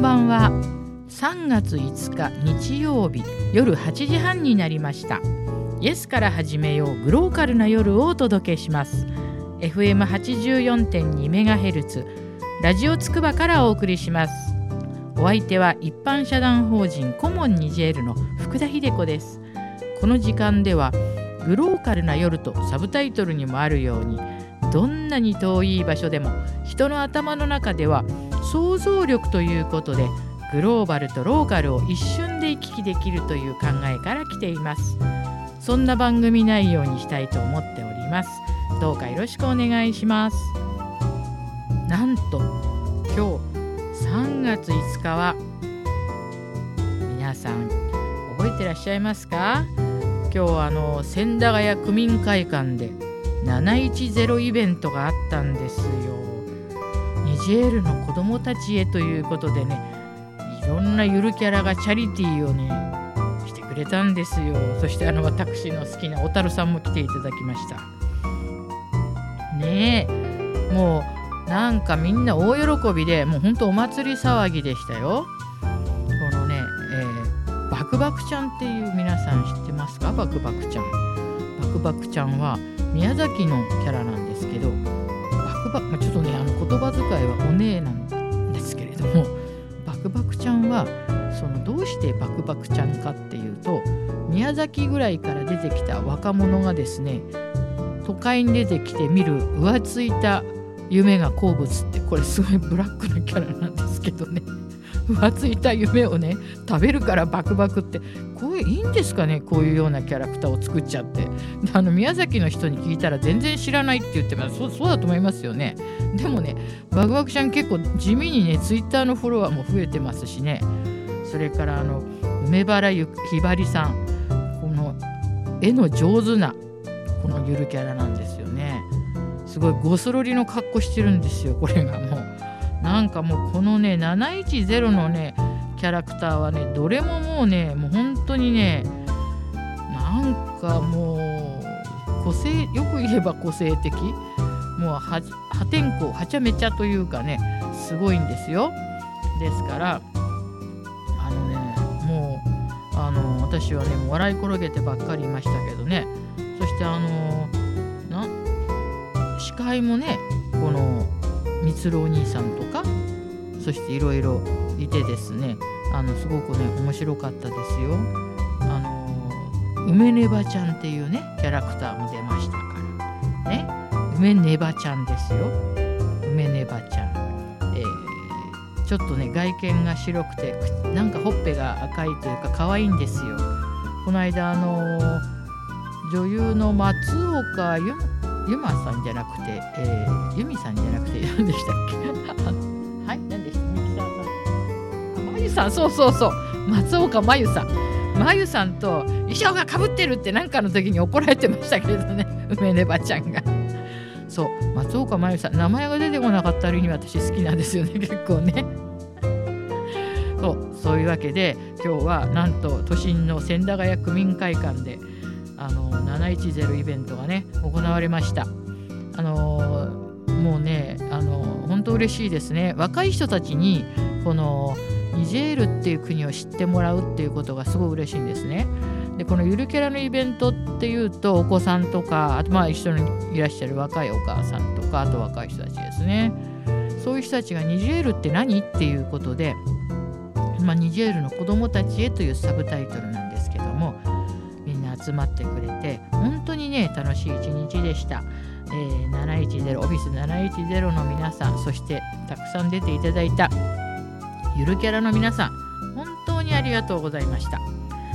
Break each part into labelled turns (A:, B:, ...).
A: んばんは。3月5日日曜日夜8時半になりました。イエスから始めようグローカルな夜をお届けします。FM84.2MHz ラジオつくばからお送りします。お相手は一般社団法人コモンニジェールの福田秀子です。この時間ではグローカルな夜とサブタイトルにもあるようにどんなに遠い場所でも人の頭の中では想像力ということでグローバルとローカルを一瞬で行き来できるという考えから来ています。そんな番組内容にしたいと思っております。どうかよろしくお願いします。なんと今日3月5日は皆さん覚えてらっしゃいますか？今日あの千駄ヶ谷区民会館で710イベントがあったんですよ。ジェールの子どもたちへということでねいろんなゆるキャラがチャリティーをねしてくれたんですよ。そしてあの私の好きな小樽さんも来ていただきました。ねえもうなんかみんな大喜びでもうほんとお祭り騒ぎでしたよ。このね、えー、バクバクちゃんっていう皆さん知ってますか？バクバクちゃん。バクバクちゃんは宮崎のキャラなんですけどバ、ちょっとねあの言葉遣いはお姉なんですけれどもバクバクちゃんはそのどうしてバクバクちゃんかっていうと宮崎ぐらいから出てきた若者がですね都会に出てきて見る浮ついた夢が好物ってこれすごいブラックなキャラなんですけどね。浮ついた夢をね食べるからバクバクってこいいんですかねこういうようなキャラクターを作っちゃって。で あの宮崎の人に聞いたら全然知らないって言ってます。そうそうだと思いますよね。でもねバクバクちゃん結構地味にねツイッターのフォロワーも増えてますしね。それからあの梅原ゆひばりさん。この絵の上手なこのゆるキャラなんですよね。すごいゴスロリの格好してるんですよこれが。もう。なんかもうこのね710のねキャラクターはねどれももうねもう本当にねなんかもう個性よく言えば個性的もう破天荒はちゃめちゃというかねすごいんですよ。ですからあのねもうあの私はねもう笑い転げてばっかりいましたけどね。そしてあのな司会もねこのみつるお兄さんとかそしていろいろいてですね。あのすごくね面白かったですよ。あの梅ねばちゃんっていうねキャラクターも出ましたからね。梅ねばちゃんですよ。梅ねばちゃん、えー、ちょっとね外見が白くてなんかほっぺが赤いというか可愛いんですよ。この間あの女優の松岡由ゆまさんじゃなくて、えー、ゆみさんじゃなくて何でしたっけ？さんそうそうそう。松岡真由さん。真由さんと衣装がかぶってるって何かの時に怒られてましたけれどね。梅ねばちゃんが。そう。松岡真由さん。名前が出てこなかったりに私好きなんですよね。結構ね。そう。そういうわけで今日はなんと都心の千駄ヶ谷区民会館であの710イベントがね行われました。あのもうねあの本当嬉しいですね。若い人たちにこのニジェールっていう国を知ってもらうっていうことがすごい嬉しいんですね。でこのゆるキャラのイベントっていうとお子さんとかあとまあ一緒にいらっしゃる若いお母さんとかあと若い人たちですね。そういう人たちがニジェールって何？っていうことで、まあ、ニジェールの子供たちへというサブタイトルなんですけどもみんな集まってくれて本当にね楽しい一日でした、えー、710オフィス710の皆さんそしてたくさん出ていただいたゆるキャラの皆さん本当にありがとうございました。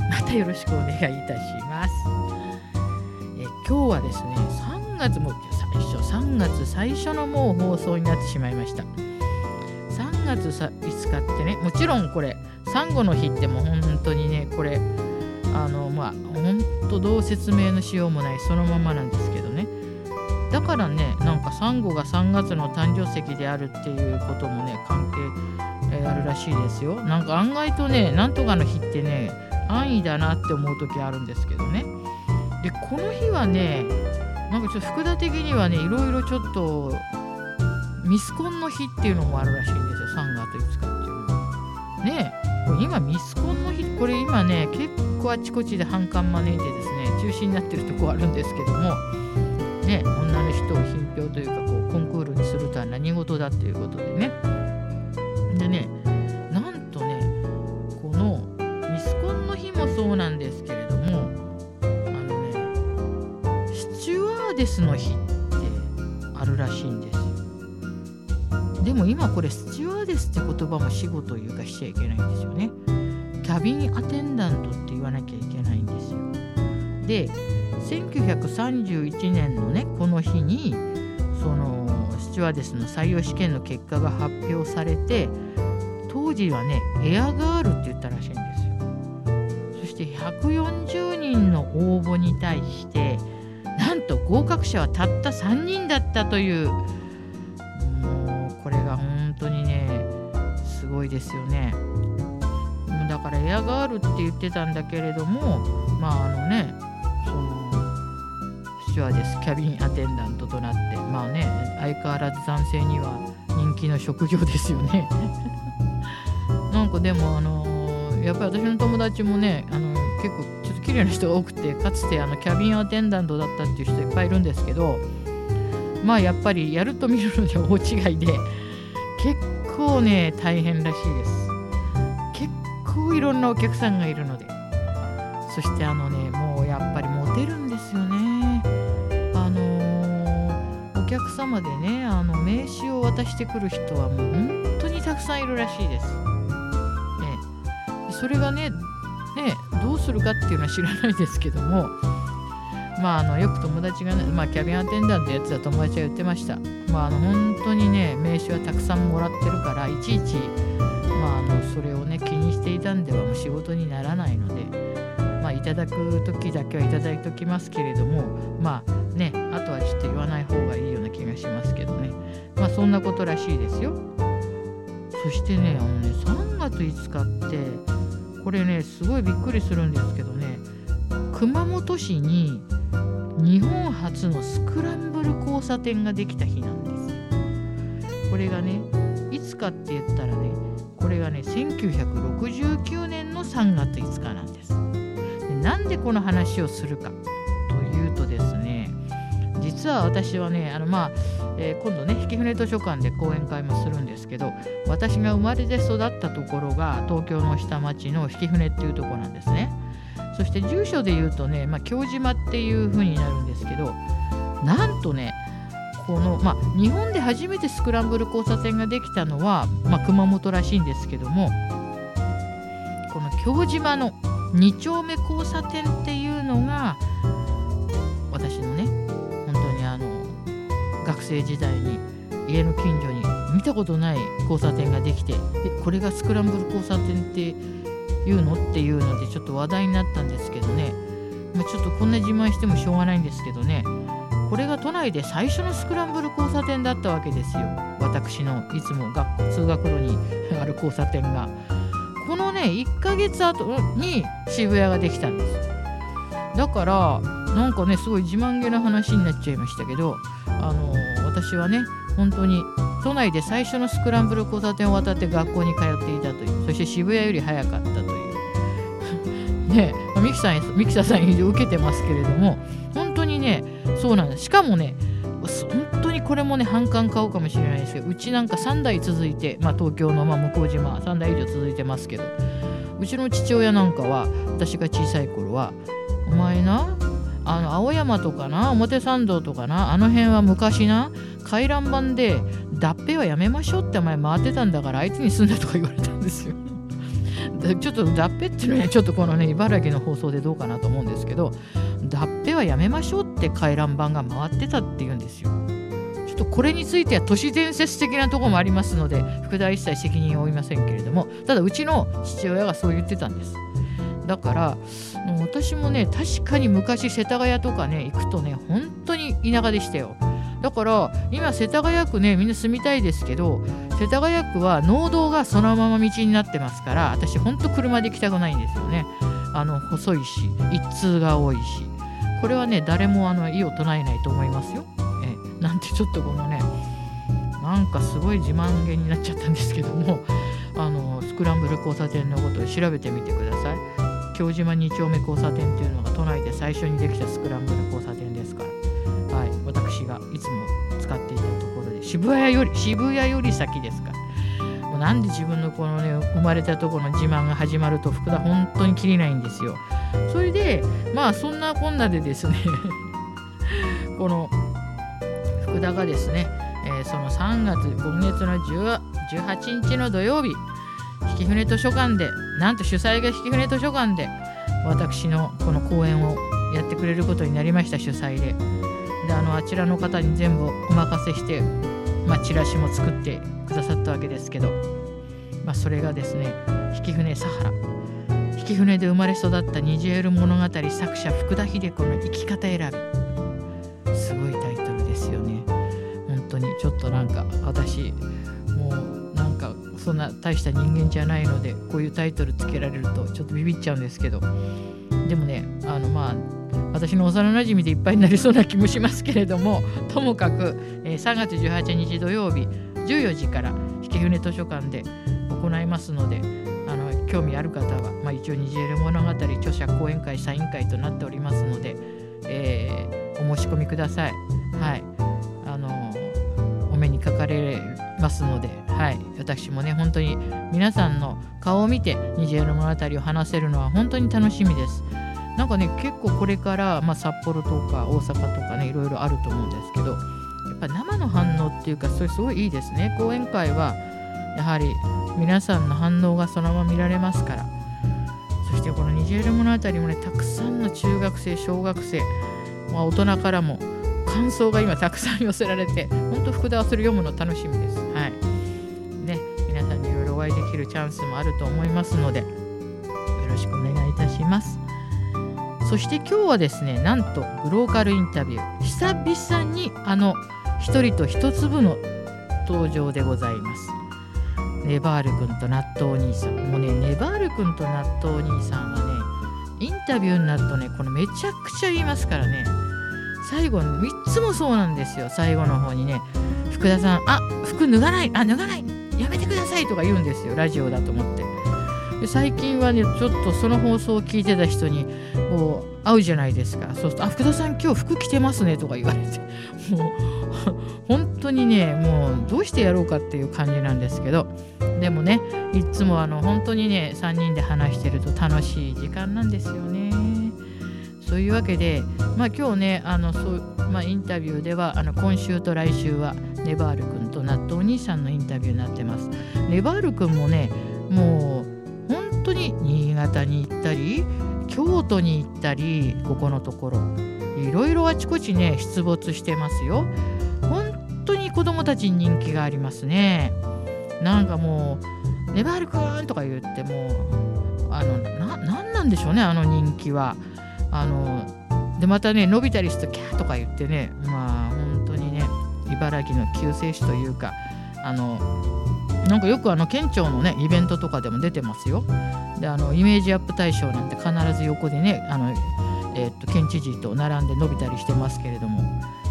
A: またよろしくお願いいたします、え今日はですね3月も最初3月最初のもう放送になってしまいました。3月5日ってねもちろんこれサンゴの日ってもう本当にねこれあのまあ本当どう説明のしようもないそのままなんですけどね。だからねなんかサンゴが3月の誕生石であるっていうこともね関係、えるらしいですよ。なんか案外とねなんとかの日ってね安易だなって思う時あるんですけどね。でこの日はねなんかちょっと福田的にはねいろいろちょっとミスコンの日っていうのもあるらしいんですよ。3月5日っていうのね今ミスコンの日これ今ね結構あちこちで反感招いてですね中止になってるとこあるんですけども。ね女の人を品評というかこうコンクールにするとは何事だっていうことでねでねなんとねこのミスコンの日もそうなんですけれどもあのねスチュワーデスの日ってあるらしいんですよ。でも今これスチュワーデスって言葉も死語というかしちゃいけないんですよね。キャビンアテンダントって言わなきゃいけないんですよ。で1931年のねこの日にそのチュワーデスの採用試験の結果が発表されて当時はねエアガールって言ったらしいんですよ。そして140人の応募に対してなんと合格者はたった3人だったというもうこれが本当にねすごいですよね。だからエアガールって言ってたんだけれどもまああのねそのスチュワーデスキャビンアテンダントとなってまあね相変わらず男性には人気の職業ですよね。なんかでもあのやっぱり私の友達もねあの結構ちょっと綺麗な人が多くてかつてあのキャビンアテンダントだったっていう人いっぱいいるんですけどまあやっぱりやると見るのでは大違いで結構ね大変らしいです。結構いろんなお客さんがいるのでそしてあのね様でねあの名刺を渡してくる人はもう本当にたくさんいるらしいです、ね、それがねねどうするかっていうのは知らないですけども。まあ、あのよく友達がね、まあ、キャビンアテンダントやってた友達が言ってました。まあ、あの本当にね、名刺はたくさんもらってるから、いちいち、まあ、あのそれをね、気にしていたんではもう仕事にならないので、まあ、いただく時だけはいただいておきますけれども、まあね、あとはちょっと言わない方がそんなことらしいですよ。そしてね、あのね、3月5日って、これね、すごいびっくりするんですけどね、熊本市に日本初のスクランブル交差点ができた日なんですよ。これがねいつかって言ったらねこれがね1969年の3月5日なんです。でなんでこの話をするかというとですね実は私はねあのまあ、えー、今度ね引舟図書館で講演会もするんですけど私が生まれて育ったところが東京の下町の引舟っていうとこなんですね。そして住所で言うとね、まあ、京島っていう風になるんですけどなんとねこの、まあ、日本で初めてスクランブル交差点ができたのは、まあ、熊本らしいんですけどもこの京島の2丁目交差点っていうのが私のね学生時代に家の近所に見たことない交差点ができてこれがスクランブル交差点って言うのっていうのでちょっと話題になったんですけどね、まあ、ちょっとこんな自慢してもしょうがないんですけどね。これが都内で最初のスクランブル交差点だったわけですよ。私のいつも学通学路にある交差点が。このね1ヶ月後に渋谷ができたんです。だからなんかねすごい自慢げな話になっちゃいましたけどあの私はね本当に都内で最初のスクランブル交差点を渡って学校に通っていたというそして渋谷より早かったという。ねミキさんミキサさん受けてますけれども本当にねそうなんです。しかもね本当にこれもね反感買おうかもしれないですけどうちなんか3代続いて、まあ、東京のまあ向島3代以上続いてますけどうちの父親なんかは私が小さい頃は「お前なあの青山とかな表参道とかなあの辺は昔な回覧板で脱皮はやめましょうって前回ってたんだから相手にすんだとか言われたんですよ。ちょっと脱皮っていうのはちょっとこのね茨城の放送でどうかなと思うんですけど脱皮はやめましょうって回覧板が回ってたっていうんですよ。ちょっとこれについては都市伝説的なとこもありますので福田一切責任を負いませんけれどもただうちの父親がそう言ってたんです。だからもう私もね確かに昔世田谷とかね行くとね本当に田舎でしたよ。だから今世田谷区ねみんな住みたいですけど世田谷区は農道がそのまま道になってますから私ほんと車で行きたくないんですよね。あの細いし一通が多いし。これはね誰もあの意を唱えないと思いますよ。えなんてちょっとこのね。なんかすごい自慢げになっちゃったんですけどもあのスクランブル交差点のことを調べてみてください。京島2丁目交差点っていうのが都内で最初にできたスクランブル交差点ですから。はい私がいつも使っていたところで渋谷より渋谷より先ですから。もうなんで自分のこのね生まれたところの自慢が始まると福田本当に切りないんですよ。それでまあそんなこんなでですね この福田がですね、えーその3月今月の18日の土曜日引舟図書館でなんと主催が引舟図書館で私のこの講演をやってくれることになりました主催で。であのあちらの方に全部お任せして、まあ、チラシも作ってくださったわけですけど、まあ、それがですね引舟サハラ。引舟で生まれ育ったニジェール物語作者福田秀子の生き方選び。すごいタイトルですよね。本当にちょっとなんか私そんな大した人間じゃないのでこういうタイトルつけられるとちょっとビビっちゃうんですけどでもねあのまあ私の幼なじみでいっぱいになりそうな気もしますけれども ともかく、えー3月18日土曜日14時から引舟図書館で行いますのであの興味ある方は、まあ、一応「ニジェール物語」著者講演会サイン会となっておりますので、えーお申し込みください。はいあのお目にかかれますので、はい、私もね本当に皆さんの顔を見てニジェール物語を話せるのは本当に楽しみです。なんかね結構これから、まあ、札幌とか大阪とかねいろいろあると思うんですけどやっぱ生の反応っていうかそれすごいいいですね。講演会はやはり皆さんの反応がそのまま見られますから。そしてこのニジェール物語もねたくさんの中学生小学生、まあ、大人からも感想が今たくさん寄せられて本当福田はそれ読むの楽しみです。きるチャンスもあると思いますのでよろしくお願いいたします。そして今日はですねなんとグローカルインタビュー。久々にあの一人と一粒の登場でございます。ネバール君と納豆兄さん。もうねネバール君と納豆お兄さんはねインタビューになるとねこのめちゃくちゃ言いますからね。最後の3つもそうなんですよ。最後の方にね福田さん「あ服脱がない。あ脱がない。やめてください」とか言うんですよラジオだと思って。で最近はねちょっとその放送を聞いてた人にこう会うじゃないですか。そうすると「あ福田さん今日服着てますね」とか言われて。もう 本当にねもうどうしてやろうかっていう感じなんですけど。でもねいつもあの本当にね3人で話してると楽しい時間なんですよね。そういうわけで、まあ、今日ねあのそう、まあ、インタビューではあの今週と来週はネバール君と納豆お兄さんのインタビューになってます。ネバール君もねもう本当に新潟に行ったり京都に行ったりここのところいろいろあちこちね出没してますよ。本当に子供たちに人気がありますね。なんかもう「ネバールくん」とか言ってもあのななんなんでしょうねあの人気は。あのでまたね伸びたりするとキャーとか言ってねまあ茨城の救世主というかあのなんかよくあの県庁のねイベントとかでも出てますよ。であのイメージアップ大賞なんて必ず横でねあの、えーっと県知事と並んで伸びたりしてますけれども、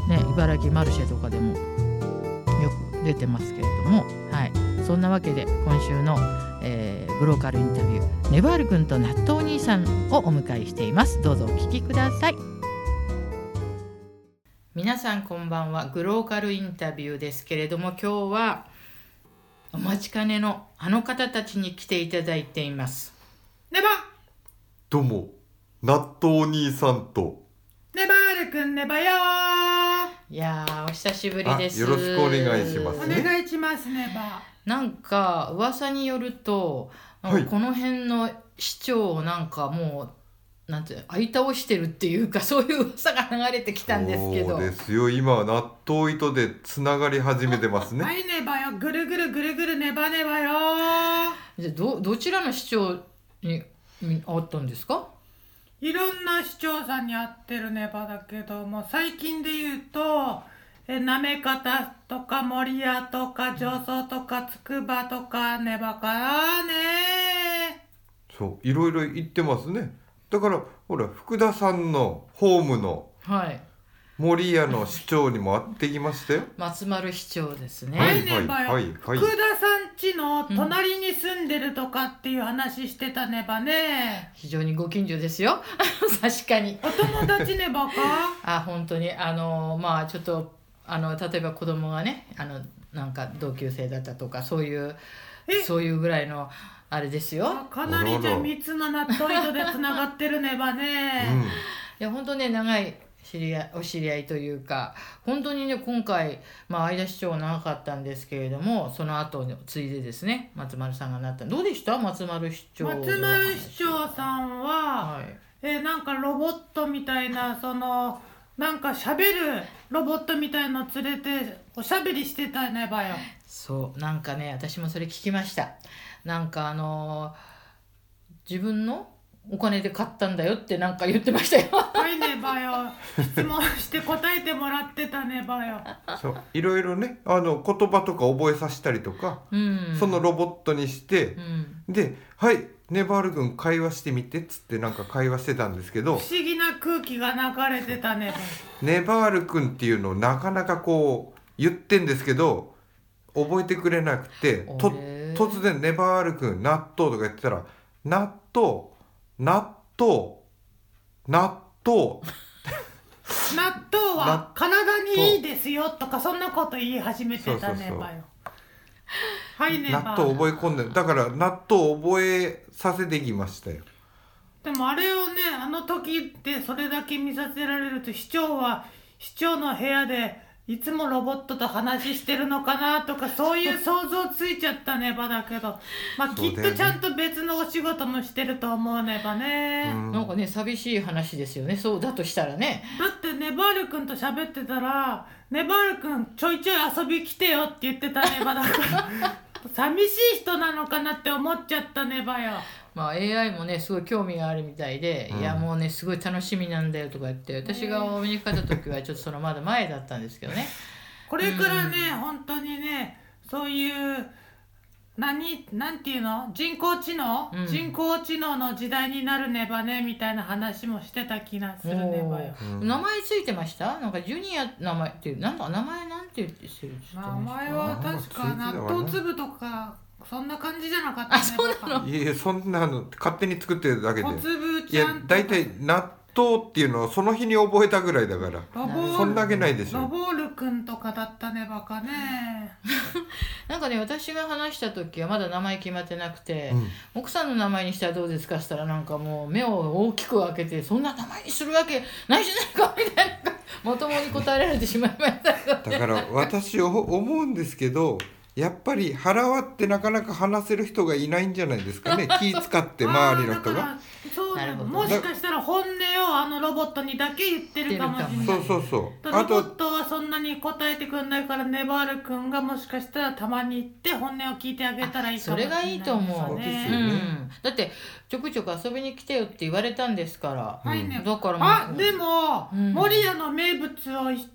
A: ね、茨城マルシェとかでもよく出てますけれども、はい、そんなわけで今週の、えーグローカルインタビューネバール君と納豆お兄さんをお迎えしています。どうぞお聞きください。皆さんこんばんは。グローカルインタビューですけれども今日はお待ちかねのあの方たちに来ていただいています。
B: ネバ！
C: どうも、納豆お兄さんと、
B: ネバールくんネバよ
A: いやーお久しぶりです。
C: あよろしくお願いします。ね
B: 願いしますネバ。
A: なんか噂によると、
C: はい。
A: この辺の市長をなんかもうなんて相倒してるっていうか そういう噂が流れてきたんですけど。
C: そうですよ、今は納豆糸でつながり始めてますね。
B: はいネバよ。ぐるぐるぐるぐるネバネバよ。
A: じゃあどどちらの市長ににあったんですか？
B: いろんな市長さんに会ってるネバだけども最近で言うとえなめかたとか守谷とか上層とかつくばとかネバからね。
C: そう、いろいろ言ってますね。だから、ほら、福田さんのホームの
A: はい。
C: 森屋の市長にも会ってきましたよ。
A: 松丸市長ですね、
B: はいねばよ、
C: はいはい。
B: 福田さん家の隣に住んでるとかっていう話してたねばね、
A: 非常にご近所ですよ。確かに。
B: お友達ねばか
A: あ本当に。あのまあちょっとあの例えば子供がねあのなんか同級生だったとかそういう
B: え？
A: そういうぐらいのあれですよ。
B: あかなりじゃあ密な納豆糸でつながってるねばね、
C: うん。
A: いや本当ね長い知り合いお知り合いというか本当にね今回、まあ、相田市長は長かったんですけれどもその後に次いでですね松丸さんがなった。どうでした？松丸市長の
B: 松丸市長さんは、
A: はい。
B: えなんかロボットみたいなそのなんか喋るロボットみたいの連れておしゃべりしてたねばよ
A: そうなんかね私もそれ聞きましたなんかあのー自分のお金で買ったんだよってなんか言ってましたよ。
B: はいねばよ。質問して答えてもらってたねばよ。
C: そう。いろいろねあの言葉とか覚えさせたりとか、
A: うん。
C: そのロボットにして
A: う、ん。
C: で「はいネバール君会話してみて」っつってなんか会話してたんですけど
B: 不思議な空気が流れてたねばよ。
C: ネバール君っていうのをなかなかこう言ってんですけど覚えてくれなくてと突然「ネバール君納豆」とか言ってたら「納豆納豆納豆。
B: 納豆は体にいいですよとかそんなこと言い始めてたね
C: そうそうそう。
B: ばよはい
C: 納豆覚え込んでだから納豆覚えさせてきましたよ。
B: でもあれをねあの時でそれだけ見させられると市長は市長の部屋でいつもロボットと話してるのかなとかそういう想像ついちゃったねばだけどまあきっとちゃんと別のお仕事もしてると思うねばね、
C: うん。
A: なんかね寂しい話ですよね。そうだとしたらね。
B: だってネバール君と喋ってたら「ネバール君ちょいちょい遊び来てよ」って言ってたねばだから寂しい人なのかなって思っちゃったねばよ。
A: まあ AI もねすごい興味があるみたいで、
C: うん。
A: いやもうねすごい楽しみなんだよとか言って私がお目にかかった時はちょっとそのまだ前だったんですけどね。
B: これからね、本当にねそういう何なんていうの？人工知能、
A: うん。
B: 人工知能の時代になるねばねみたいな話もしてた気がするねばよ。
C: うん。
A: 名前ついてました？なんかジュニア名前っていうなんだ？名前なんて言ってしてるんです
B: 名
A: か
B: 前は確か納豆粒とかそんな感じじゃなかったね
A: あそうなの？
C: いえそんなの勝手に作ってるだけで。
B: 小粒
C: いや
B: ちゃんとか
C: 大体納豆っていうのはその日に覚えたぐらいだから。そんだけないでしょ。
B: ロボールくんとかだったねばかね。
A: なんかね私が話した時はまだ名前決まってなくて、
C: うん。
A: 奥さんの名前にしたらどうですかしたらなんかもう目を大きく開けてそんな名前にするわけないじゃないかみたいなまともに答えられてしまいました。けど
C: だから私お思うんですけどやっぱり腹割ってなかなか話せる人がいないんじゃないですかね。気使って周りの人が。
B: そう
A: なるほど
B: もしかしたら本音をあのロボットにだけ言ってるかもしれない。
C: そうそうそう。
B: ロ
C: あと
B: ボットはそんなに答えてくんないからネバール君がもしかしたらたまに行って本音を聞いてあげたらいいかもしれない
A: それがいいと思う、
C: そうですよ
A: う
C: ね
A: ん、だってちょくちょく遊びに来てよって言われたんですから、
B: はいね。
A: だからもう。
B: あでも、
A: うん。
B: 守谷の名物を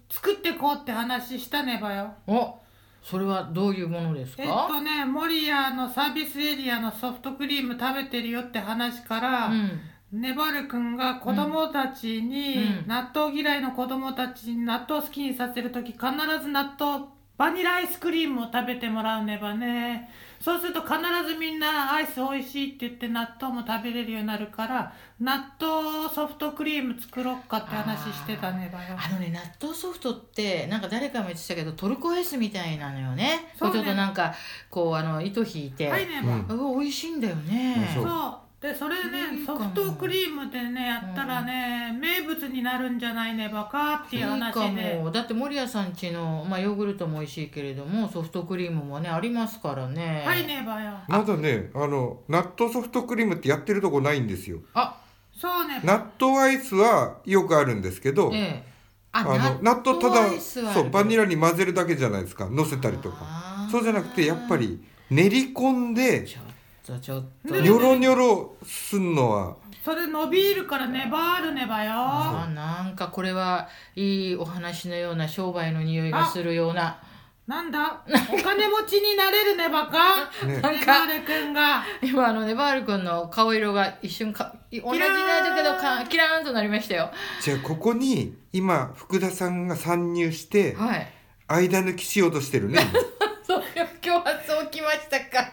B: 作ってこうって話したねばよ。
A: おそれはどういうものです
B: えっ
A: か、
B: とね守谷のサービスエリアのソフトクリーム食べてるよって話から、
A: うん。
B: ネバル君が子供たちに、
A: うん。
B: 納豆嫌いの子供たちに納豆好きにさせる時必ず納豆バニラアイスクリームを食べてもらうねばねそうすると必ずみんなアイス美味しいって言って納豆も食べれるようになるから納豆ソフトクリーム作ろっかって話してたねばよ
A: あのね納豆ソフトってなんか誰かも言ってたけどトルコアイスみたいなのよね。
B: そうね。
A: ちょっとなんかこうあの糸引いて、
B: はいねば、
C: うん。
A: 美味しいんだよね、
C: そう。
B: そうでそれねソフトクリームでねやったらね、名物になるんじゃないねばかっていう
A: いい
B: 話
A: か
B: で
A: も。だって守屋さんちの、まあ、ヨーグルトも美味しいけれどもソフトクリームもねありますからね。
B: はいねばよ。
C: まだねあの納豆ソフトクリームってやってるとこないんですよ。
A: あ。
B: そうね。
C: 納豆アイスはよくあるんですけど、
A: ええ。あ
C: あの納豆ただ
A: アイスはある。
C: そうバニラに混ぜるだけじゃないですか乗せたりとか。そうじゃなくてやっぱり練り込んで
A: ちょっとちょっと。
B: で
C: ニョロニョロすんのは。
B: それ伸びるから粘るねばよ。
A: あなんかこれはいいお話のような商売の匂いがするような。
B: なんだ？お金持ちになれるねばか？
C: ね。
B: ねばるくんが。
A: 今あのネバール君の顔色が一瞬か同じだけどかキラーン。となりましたよ。
C: じゃあここに今福田さんが参入して
A: はい。
C: 間抜きしようとしてるね。
A: そう今日はそうきましたか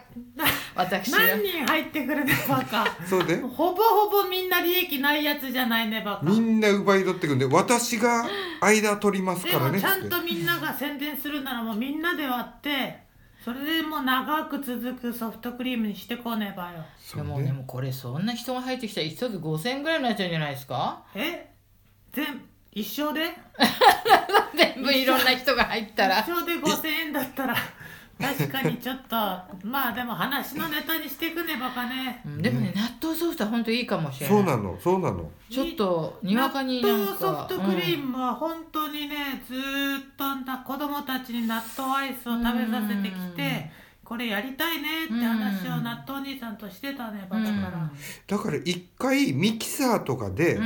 A: 私は。
B: 何人入ってくるねばか
C: そうで
B: ほぼほぼみんな利益ないやつじゃないねばか
C: みんな奪い取ってくんで私が間取ります
B: で
C: からね
B: もちゃんとみんなが宣伝するならもうみんなで割ってそれでもう長く続くソフトクリームにしてこねばよ。
C: そう
A: でもでもこれそんな人が入ってきたら一つ5000円ぐらいになっちゃうんじゃないですか？
B: え？全一生で？
A: 全部いろんな人が入ったら。
B: 一生で5000円だったら確かにちょっとまあでも話のネタにしていくねばかね。
A: うんでもね納豆ソフトは本当いいかもしれない。
C: そうなのそうなの。
A: ちょっとにわかになん
B: 納
A: か
B: 豆ソフトクリームは本当にねずーっとな子供たちに納豆アイスを食べさせてき
A: うん。
B: てこれやりたいねって話を納豆兄さんとしてたねばだから。
C: だから一回ミキサーとかで、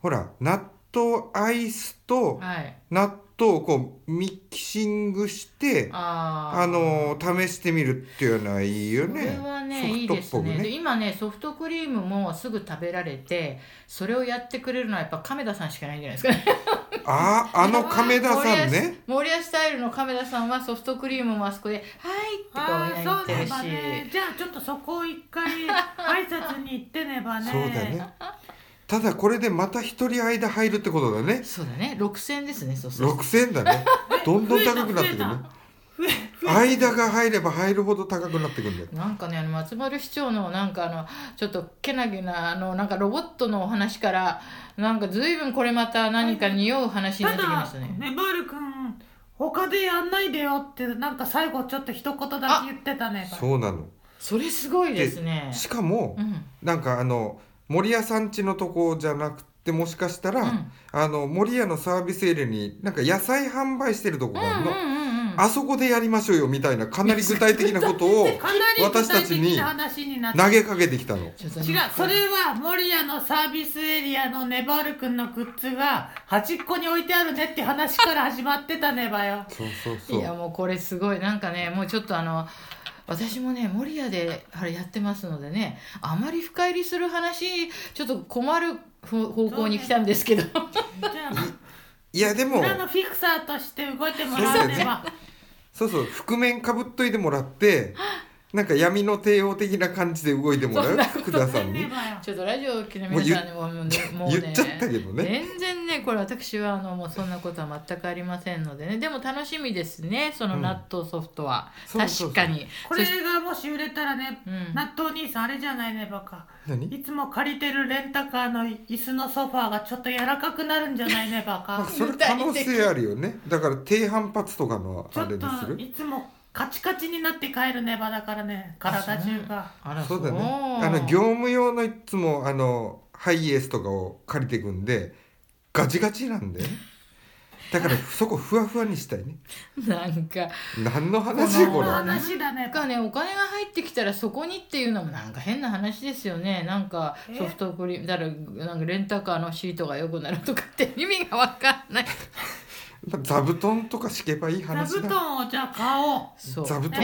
C: ほら納豆アイスと
A: はい。
C: 納豆をこうミキシングして
A: あー。
C: あの試してみるっていうのはいいよ
A: そ
C: ね
A: れはね
C: ソフトっ
A: いいです
C: ぽくね
A: 今ねソフトクリームもすぐ食べられてそれをやってくれるのはやっぱ亀田さんしかないんじゃないですかね。
C: あああの亀田さんね。
A: 森屋スタイルの亀田さんはソフトクリームもあそこで「はい」ってこ
B: ああ
A: う言ってるし。
B: ね。じゃあちょっとそこを一回挨拶に行ってねばね。
C: そうだねただこれでまた一人間入るってことだね。
A: そうだね。6000ですねそうすると
C: 6000円だね。どんどん高くなってくるね。間が入れば入るほど高くなってくるんだよ。
A: なんかねあの松丸市長のなんかあのちょっとけなげなあのなんかロボットのお話からなんか随分これまた何か匂う話にな
B: た
A: ってきま
B: だ
A: したね。
B: ねばるくん他でやんないでよってなんか最後ちょっと一言だけ言ってたね。
C: そうなの。
A: それすごいですね。
C: しかも
A: うん。
C: なんかあの森屋さん家のとこじゃなくてもしかしたら、
A: うん。
C: あの森屋のサービスエリアになんか野菜販売してるとこがあるの、
A: うんうんうんうん。
C: あそこでやりましょうよみたいなかなり具体的なことを 私たちに投げかけてきたの。
B: 違うそれは守谷のサービスエリアのネバールくんのグッズが端っこに置いてあるねって話から始まってたねばよ。
C: そうそうそ
A: いうやもうこれすごい。なんかねもうちょっとあの私もね守谷であれやってますのでねあまり深入りする話ちょっと困るふ方向に来たんですけど。
C: いやでも
B: 裏のフィクサーとして動いてもらわねば。
C: そうそう覆面かぶっといてもらって なんか闇の帝王的な感じで動いてもらう？福田さんに？
A: ちょっとラジオを聞い皆さんにももうね。もうね
C: 言っちゃったけどね。
A: 全然ねこれ私はあのもうそんなことは全くありませんのでね。でも楽しみですねその納豆ソフトは、
C: そうそうそう。
A: 確かに。
B: これがもし売れたらね、
A: うん。
B: 納豆兄さんあれじゃないねばか
C: 何？
B: いつも借りてるレンタカーの椅子のソファーがちょっと柔らかくなるんじゃないねばか
C: それ可能性あるよね。だから低反発とかのあ
B: ちょっと
C: れにする
B: いつもカチカチになって帰るねばだからね。体中が。
C: そうだね。あの業務用のいつもあのハイエースとかを借りていくんでガチガチなんだよねだからそこふわふわにしたいね。
A: なんか。
C: 何の話これ。
B: 話だね。
A: なんかねお金が入ってきたらそこにっていうのもなんか変な話ですよね。なんか
B: え？
A: ソフトクリームだからなんかレンタカーのシートが良くなるとかって意味が分かんない
C: 座布団とか敷けばいい
B: 座
C: 話だ。
B: 布団をじゃあ買おう。
A: そう。
C: 座布団？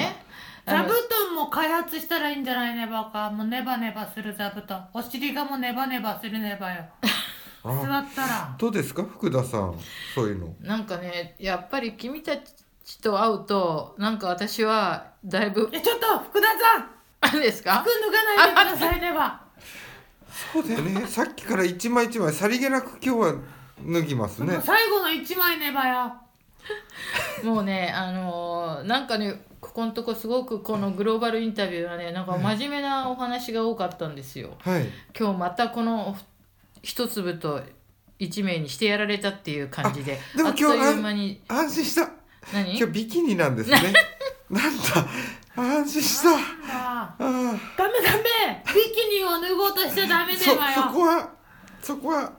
B: 座布団も開発したらいいんじゃない？ねばか。もうネバネバする座布団。お尻がもうネバネバするねばよ。座
C: あ
B: ったら。
C: どうですか？福田さん。そういうの。
A: なんかねやっぱり君たちと会うとなんか私はだいぶ
B: えちょっと福田さん！
A: あれですか？
B: 服脱がないでくださいね ば。
C: そうだよね。さっきから一枚一枚さりげなく今日は脱ぎますね。
B: もう最後の一枚ねばよ。
A: もうねあのーなんかねここのとこすごくこのグローバルインタビューはねなんか真面目なお話が多かったんですよ。
C: はい。
A: 今日またこの一粒と一名にしてやられたっていう感じで。
C: あでも
A: あっと
C: 今日
A: いう間に。
C: 安心した。
A: 何？
C: 今日ビキニなんですね。なんだ。安心した。
B: あ
C: ああ
B: ダメダメ。ビキニを脱ごうとしちゃダメ
C: そ
B: ねばよ。
C: そこはそこは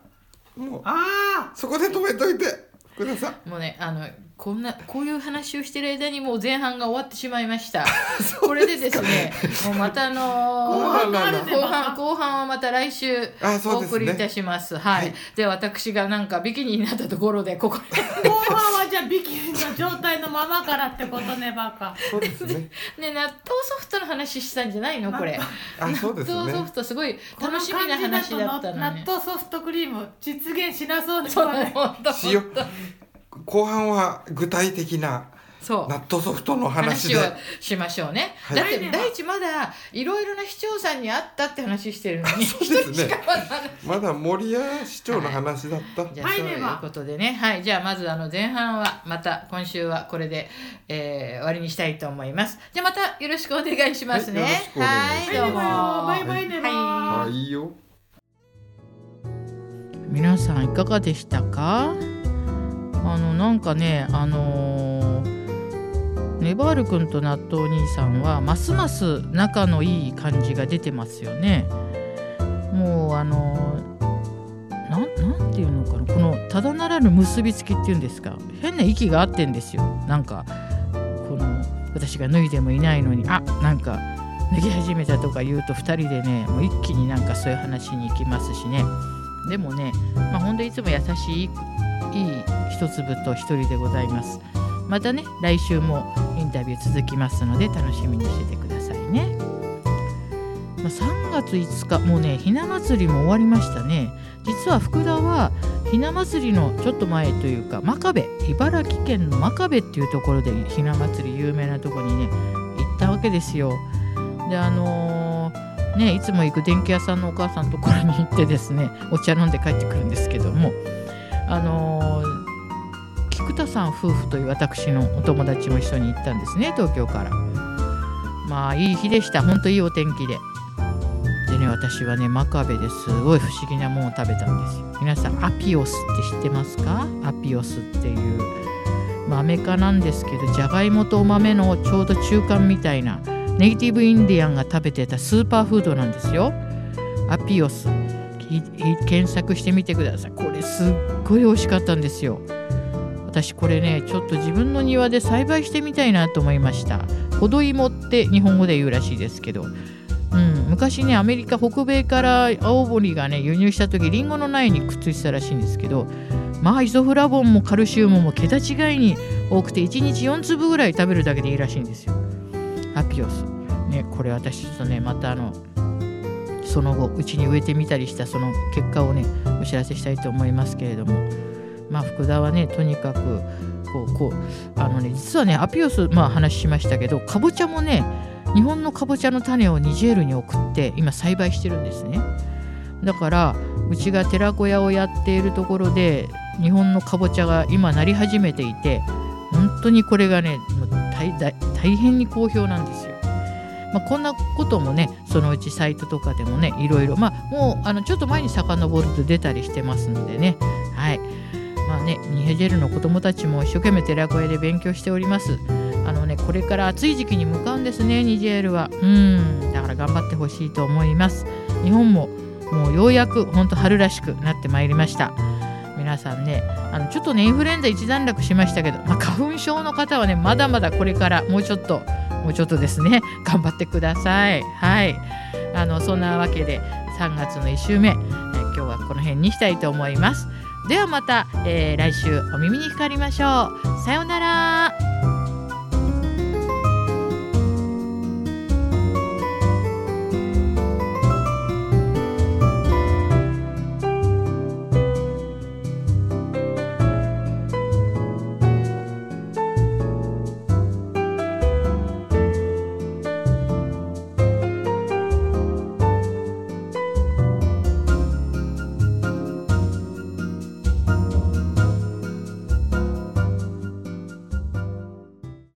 C: もう
B: あ
C: そこで止めといて福田さん。
A: もうねあのこんなこういう話をしてる間にもう前半が終わってしまいました。これでですね、もうまたあの
B: 後半があるね
A: 後半後半はまた来週お送りいた
C: ね
A: します。はい。
C: はい。
A: で私がなんかビキニになったところでここで。
B: 後半はじゃあビキニの状態のままからってことねバカ。
C: そうですね。
A: ね納豆ソフトの話したんじゃないのこれ。納豆ソ
C: ね
A: フトすごい楽しみな話だったの
B: 納
A: に。
B: 豆ソフトクリーム実現しなそうです
A: そう
B: よね
A: 本当。
C: 塩後半は具体的な
A: そう。
C: 納豆ソフトの話
A: 話を
C: で
A: しましょうね。
C: はい。
A: だって第一まだいろいろな視聴さんに会ったって話してるのに、
C: そうですね。
A: まだ
C: 森谷市長の話だった、
A: じゃあそういう
B: はいでは
A: ことでね、はい、じゃあまずあの前半はまた今週はこれで、えー終わりにしたいと思います。じゃあまたよろしくお願いしますね。
C: はいよろしくお願いします。
A: はい、どうも。
B: はいではバイバイね。ば
A: は
C: あいいよ。
A: 皆さんいかがでしたか？なんかねあのーネバール君と納豆兄さんはますます仲のいい感じが出てますよね。もうあのーていうのかなこのただならぬ結びつきっていうんですか。変な息が合ってんですよ。なんかこの私が脱いでもいないのにあなんか脱ぎ始めたとか言うと2人でねもう一気になんかそういう話に行きますしね。でもね、まあ、ほんといつも優しいいい一粒と一人でございます。またね、来週もインタビュー続きますので楽しみにしててくださいね。まあ、3月5日、もうね、ひな祭りも終わりましたね。実は福田はひな祭りのちょっと前というか、真壁、茨城県の真壁っていうところでひな祭り有名なところにね、行ったわけですよ。で、あのーね、いつも行く電気屋さんのお母さんのところに行ってですねお茶飲んで帰ってくるんですけどもあの菊田さん夫婦という私のお友達も一緒に行ったんですね東京から。まあいい日でした。本当いいお天気で。でね私はね真壁ですごい不思議なものを食べたんですよ。皆さんアピオスって知ってますか？アピオスっていう豆科なんですけどじゃがいもとお豆のちょうど中間みたいなネイティブインディアンが食べてたスーパーフードなんですよ。アピオス。検索してみてください。これすっごい美味しかったんですよ。私これねちょっと自分の庭で栽培してみたいなと思いました。ほど芋って日本語で言うらしいですけど。うん、昔ねアメリカ北米から青森がね輸入した時リンゴの苗にくっついてたらしいんですけどまあイソフラボンもカルシウムも桁違いに多くて1日4粒ぐらい食べるだけでいいらしいんですよ。アピオス。ねこれ私ちょっとねまたあのその後うちに植えてみたりしたその結果をねお知らせしたいと思いますけれども。まあ福田はねとにかくこうこうあのね実はねアピオスまあ話しましたけどかぼちゃもね日本のかぼちゃの種をニジェールに送って今栽培してるんですね。だからうちが寺子屋をやっているところで日本のかぼちゃが今なり始めていて本当にこれがね大変に好評なんですよ。まあ、こんなこともねそのうちサイトとかでもねいろいろまあもうあのちょっと前に遡ると出たりしてますのでね。はい。まあねニヘジェルの子供たちも一生懸命寺子屋で勉強しております。あのねこれから暑い時期に向かうんですねニジェールは。うん。だから頑張ってほしいと思います。日本ももうようやく本当春らしくなってまいりました。皆さんねあのちょっとねインフルエンザ一段落しましたけど、まあ、花粉症の方はねまだまだこれからもうちょっともうちょっとですね 頑張ってください。はい。あのそんなわけで3月の1週目、え今日はこの辺にしたいと思います。ではまた、えー来週お耳にかかりましょう。さようなら。